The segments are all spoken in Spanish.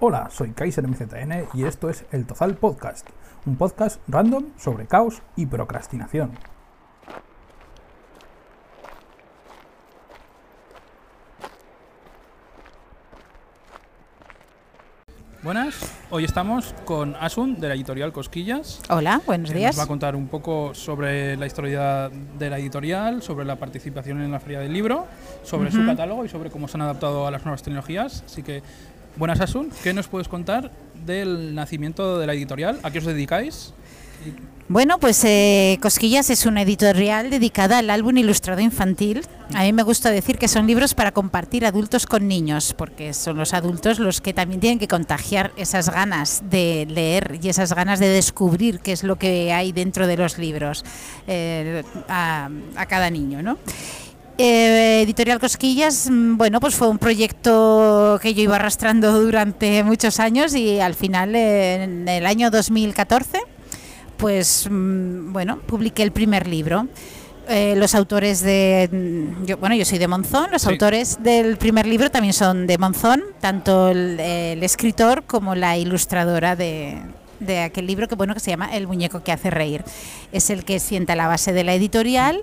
Hola, soy Kaiser MZN y esto es El Tozal Podcast, un podcast random sobre caos y procrastinación. Buenas, hoy estamos con Asun de la editorial Cosquillas. Hola, buenos días. Nos va a contar un poco sobre la historia de la editorial, sobre la participación en la Feria del Libro, sobre su Ujú. catálogo y sobre cómo se han adaptado a las nuevas tecnologías. Así que, buenas Asun, ¿qué nos puedes contar del nacimiento de la editorial? ¿A qué os dedicáis? Bueno, pues eh, Cosquillas es una editorial dedicada al álbum ilustrado infantil. A mí me gusta decir que son libros para compartir adultos con niños, porque son los adultos los que también tienen que contagiar esas ganas de leer y esas ganas de descubrir qué es lo que hay dentro de los libros eh, a, a cada niño, ¿no? Eh, Editorial Cosquillas, mm, bueno, pues fue un proyecto que yo iba arrastrando durante muchos años y al final, eh, en el año 2014, pues mm, bueno, publiqué el primer libro. Eh, los autores de, mm, yo, bueno, yo soy de Monzón, los Sí. autores del primer libro también son de Monzón, tanto el, el escritor como la ilustradora de, de aquel libro que bueno que se llama El muñeco que hace reír. Es el que sienta la base de la editorial.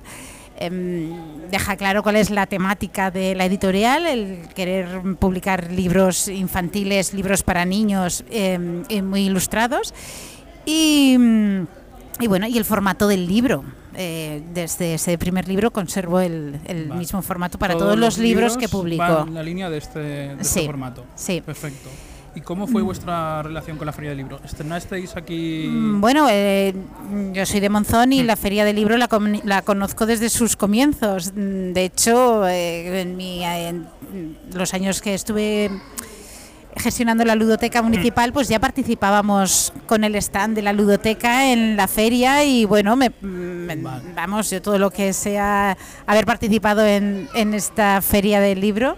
Deja claro cuál es la temática de la editorial, el querer publicar libros infantiles, libros para niños em, y muy ilustrados. Y, y bueno, y el formato del libro. Eh, desde ese primer libro conservo el, el Vale. mismo formato para todos, los libros, que publico. en la línea de este, de este Sí. formato. Sí. Perfecto. ¿Y cómo fue vuestra relación con la Feria del Libro? ¿Estrenasteis aquí? Mm, Bueno, eh, yo soy de Monzón y Mm. la Feria del Libro la, comuni- la conozco desde sus comienzos. Mm, De hecho, eh, en, mi- en los años que estuve gestionando la ludoteca municipal, pues ya participábamos con el stand de la ludoteca en la feria y bueno, me, me- Vale. vamos, yo todo lo que sea haber participado en, en esta feria del libro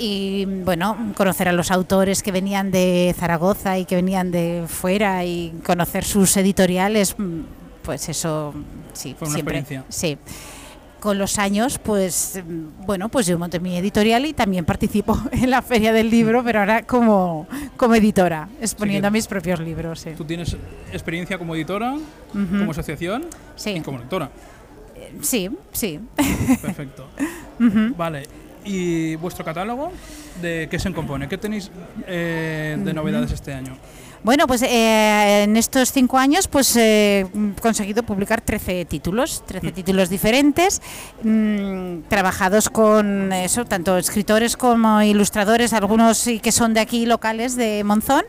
y bueno, conocer a los autores que venían de Zaragoza y que venían de fuera y conocer sus editoriales, mm, pues eso sí, Fue una siempre. experiencia. Sí. Con los años, pues mm, bueno, pues yo monté mi editorial y también participo en la feria del libro, pero ahora como, como editora, exponiendo que- mis propios libros. Sí. ¿Tú tienes experiencia como editora, como asociación Sí. y como lectora? sí, sí. Perfecto. Vale. ¿Y vuestro catálogo? ¿De qué se compone? ¿Qué tenéis eh, de novedades este año? Bueno, pues eh, en estos cinco años pues he conseguido publicar 13 títulos, 13 títulos diferentes, mm, trabajados con eso, tanto escritores como ilustradores, algunos que son de aquí locales de Monzón,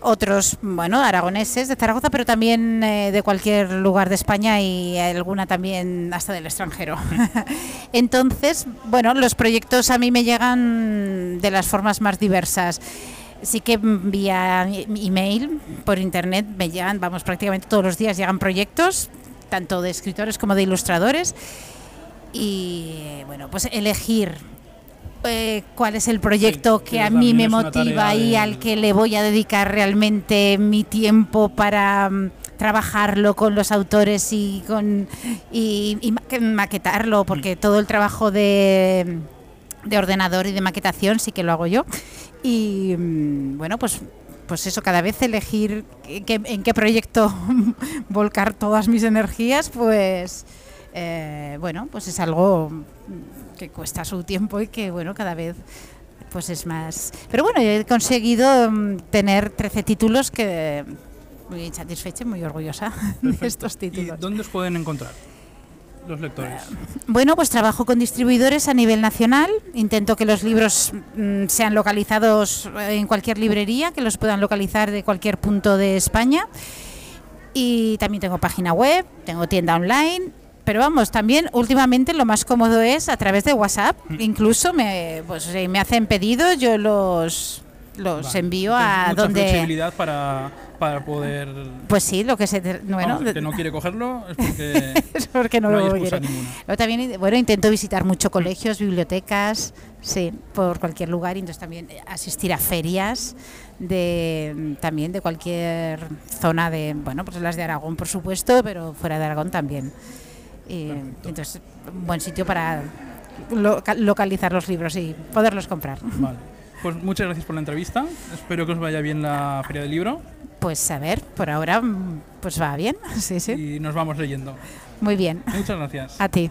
otros, bueno, aragoneses de Zaragoza, pero también eh, de cualquier lugar de España y alguna también hasta del extranjero. Entonces, bueno, los proyectos a mí me llegan de las formas más diversas. Sí que vía email, por internet, me llegan, vamos, prácticamente todos los días llegan proyectos, tanto de escritores como de ilustradores. Y bueno, pues elegir eh, cuál es el proyecto Sí, que a mí me motiva y de- al que le voy a dedicar realmente mi tiempo para mm, trabajarlo con los autores y con y, y ma- que maquetarlo, porque todo el trabajo de, de ordenador y de maquetación sí que lo hago yo. Y mm, bueno, pues pues eso, cada vez elegir en qué proyecto volcar todas mis energías, pues eh, bueno, pues es algo que cuesta su tiempo y que bueno, cada vez pues es más. Pero bueno, he conseguido mm, tener 13 títulos que muy satisfecha y muy orgullosa de estos ¿Y títulos. dónde os pueden encontrar los lectores? Bueno, pues trabajo con distribuidores a nivel nacional. Intento que los libros mm, sean localizados en cualquier librería, que los puedan localizar de cualquier punto de España. Y también tengo página web, tengo tienda online. Pero vamos, también últimamente lo más cómodo es a través de WhatsApp. Mm. Incluso me, pues, me hacen pedidos, yo los, los Vale. envío a mucha donde... flexibilidad para, para poder... Pues sí, lo que se... Bueno, Vamos, que no quiere cogerlo es porque es porque no, no lo quiere. Luego también, bueno, intento visitar mucho colegios, bibliotecas, sí, por cualquier lugar, y entonces también asistir a ferias de también de cualquier zona de, bueno, pues las de Aragón, por supuesto, pero fuera de Aragón también. Perfecto. entonces, un buen sitio para loca- localizar los libros y poderlos comprar. Vale. Pues muchas gracias por la entrevista. Espero que os vaya bien la Feria del Libro. Pues a ver, por ahora mm, pues va bien. Sí, sí. Y nos vamos leyendo. Muy bien. Muchas gracias. A ti.